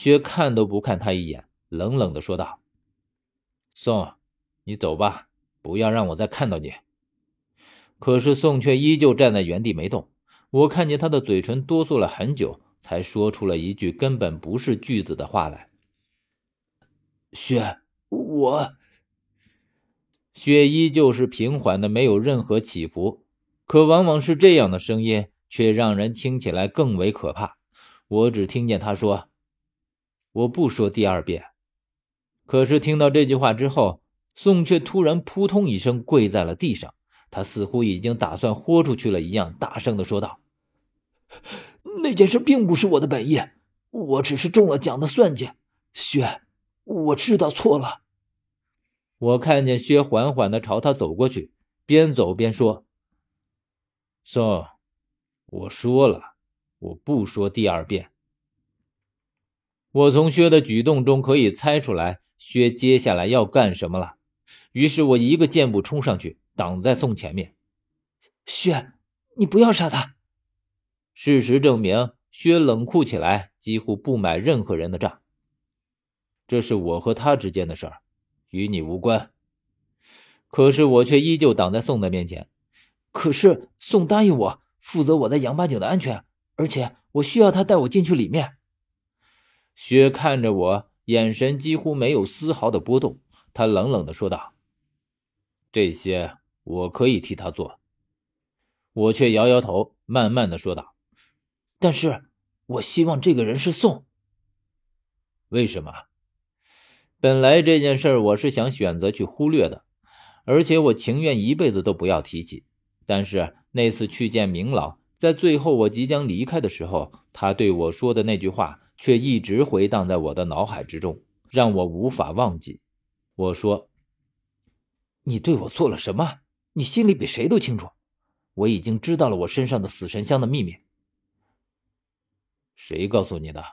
薛看都不看他一眼，冷冷的说道：“宋，你走吧，不要让我再看到你。”可是宋却依旧站在原地没动。我看见他的嘴唇哆嗦了很久，才说出了一句根本不是句子的话来：“薛，我……”薛依旧是平缓的，没有任何起伏。可往往是这样的声音，却让人听起来更为可怕。我只听见他说：“我不说第二遍。”可是听到这句话之后，宋却突然扑通一声跪在了地上。他似乎已经打算豁出去了一样，大声的说道：“那件事并不是我的本意，我只是中了奖的算计。薛，我知道错了。”我看见薛缓缓的朝他走过去，边走边说：“宋，我说了，我不说第二遍。”我从薛的举动中可以猜出来，薛接下来要干什么了。于是我一个箭步冲上去。挡在宋前面，薛，你不要杀他。事实证明，薛冷酷起来，几乎不买任何人的账。这是我和他之间的事儿，与你无关。可是我却依旧挡在宋的面前。可是宋答应我负责我在杨八井的安全，而且我需要他带我进去里面。薛看着我，眼神几乎没有丝毫的波动。他冷冷的说道：“这些。”我可以替他做，我却摇摇头，慢慢的说道：“但是我希望这个人是宋。为什么？本来这件事我是想选择去忽略的，而且我情愿一辈子都不要提起。但是那次去见明老，在最后我即将离开的时候，他对我说的那句话却一直回荡在我的脑海之中，让我无法忘记。我说：‘你对我做了什么？’”你心里比谁都清楚，我已经知道了我身上的死神香的秘密。谁告诉你的？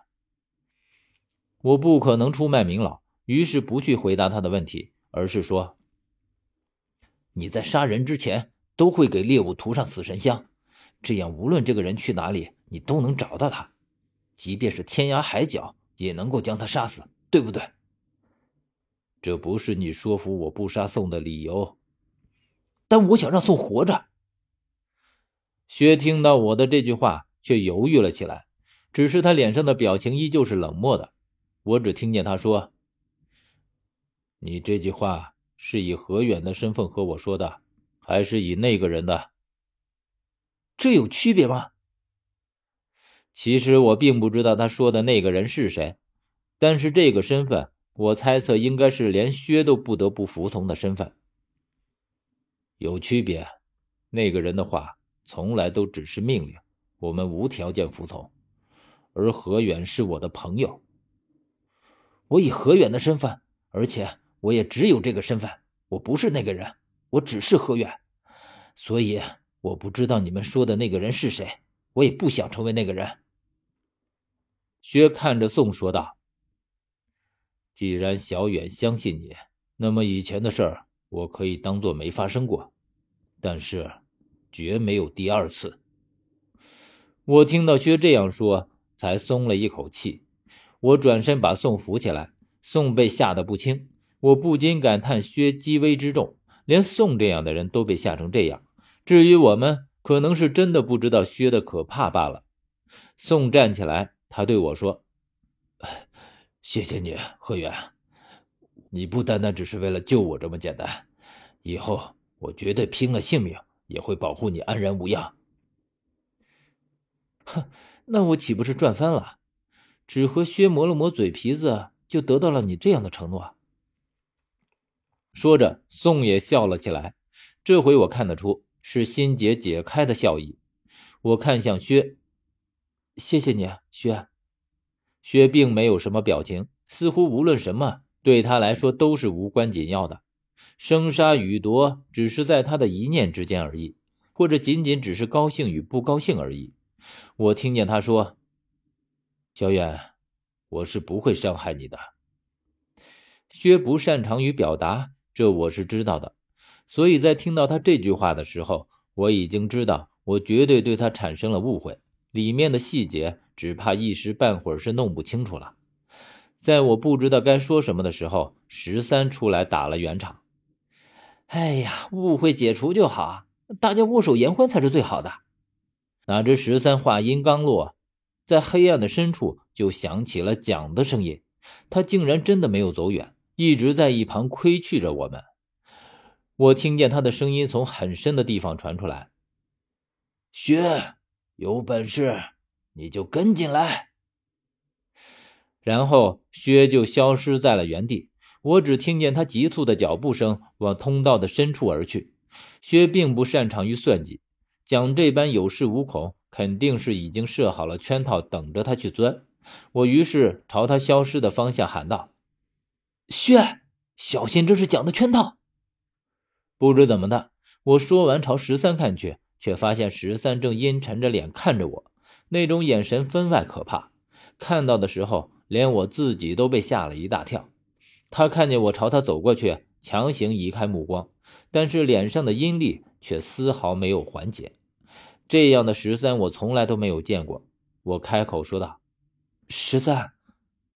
我不可能出卖明老，于是不去回答他的问题，而是说：“你在杀人之前都会给猎物涂上死神香，这样无论这个人去哪里，你都能找到他，即便是天涯海角也能够将他杀死，对不对？”这不是你说服我不杀宋的理由。但我想让宋活着。薛听到我的这句话，却犹豫了起来，只是他脸上的表情依旧是冷漠的。我只听见他说：“你这句话是以何远的身份和我说的，还是以那个人的？这有区别吗？”其实我并不知道他说的那个人是谁，但是这个身份，我猜测应该是连薛都不得不服从的身份。有区别，那个人的话从来都只是命令，我们无条件服从。而何远是我的朋友，我以何远的身份，而且我也只有这个身份，我不是那个人，我只是何远，所以我不知道你们说的那个人是谁，我也不想成为那个人。薛看着宋说道：“既然小远相信你，那么以前的事儿。”我可以当做没发生过，但是绝没有第二次。我听到薛这样说，才松了一口气。我转身把宋扶起来，宋被吓得不轻。我不禁感叹薛机危之重，连宋这样的人都被吓成这样。至于我们，可能是真的不知道薛的可怕罢了。宋站起来，他对我说：“谢谢你，何远。”你不单单只是为了救我这么简单，以后我绝对拼了性命也会保护你安然无恙。哼，那我岂不是赚翻了？只和薛磨了磨嘴皮子，就得到了你这样的承诺。说着，宋也笑了起来，这回我看得出是心结解开的笑意。我看向薛，谢谢你，薛。薛并没有什么表情，似乎无论什么。对他来说都是无关紧要的，生杀予夺只是在他的一念之间而已，或者仅仅只是高兴与不高兴而已。我听见他说：“小远，我是不会伤害你的。”薛不擅长于表达，这我是知道的，所以在听到他这句话的时候，我已经知道我绝对对他产生了误会，里面的细节只怕一时半会儿是弄不清楚了。在我不知道该说什么的时候，十三出来打了圆场。哎呀，误会解除就好，大家握手言欢才是最好的。哪知十三话音刚落，在黑暗的深处就响起了蒋的声音。他竟然真的没有走远，一直在一旁窥觑着我们。我听见他的声音从很深的地方传出来：“薛，有本事你就跟进来。”然后薛就消失在了原地。我只听见他急促的脚步声往通道的深处而去。薛并不擅长于算计，蒋这般有恃无恐，肯定是已经设好了圈套，等着他去钻。我于是朝他消失的方向喊道：“薛，小心，这是蒋的圈套！”不知怎么的，我说完朝十三看去，却发现十三正阴沉着脸看着我，那种眼神分外可怕。看到的时候，连我自己都被吓了一大跳。他看见我朝他走过去，强行移开目光，但是脸上的阴戾却丝毫没有缓解。这样的十三，我从来都没有见过。我开口说道。十三，